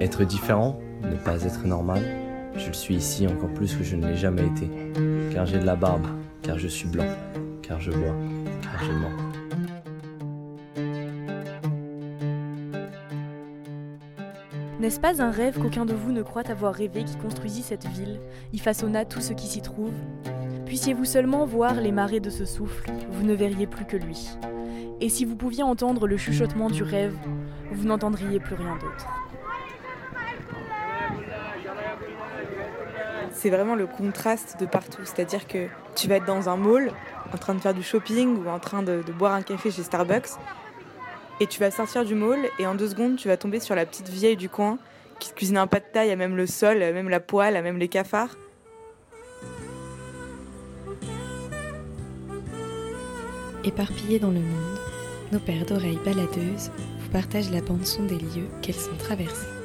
Être différent, ne pas être normal, je le suis ici encore plus que je ne l'ai jamais été. Car j'ai de la barbe, car je suis blanc, car je bois, car je mens. N'est-ce pas un rêve qu'aucun de vous ne croit avoir rêvé qui construisit cette ville, y façonna tout ce qui s'y trouve? Puissiez-vous seulement voir les marées de ce souffle, vous ne verriez plus que lui. Et si vous pouviez entendre le chuchotement du rêve, vous n'entendriez plus rien d'autre. C'est vraiment le contraste de partout. C'est-à-dire que tu vas être dans un mall, en train de faire du shopping ou en train de, boire un café chez Starbucks, et tu vas sortir du mall et en deux secondes, tu vas tomber sur la petite vieille du coin qui cuisine un pas de taille à même le sol, à même la poêle, à même les cafards. Éparpillés dans le monde, nos paires d'oreilles baladeuses vous partagent la bande-son des lieux qu'elles sont traversées.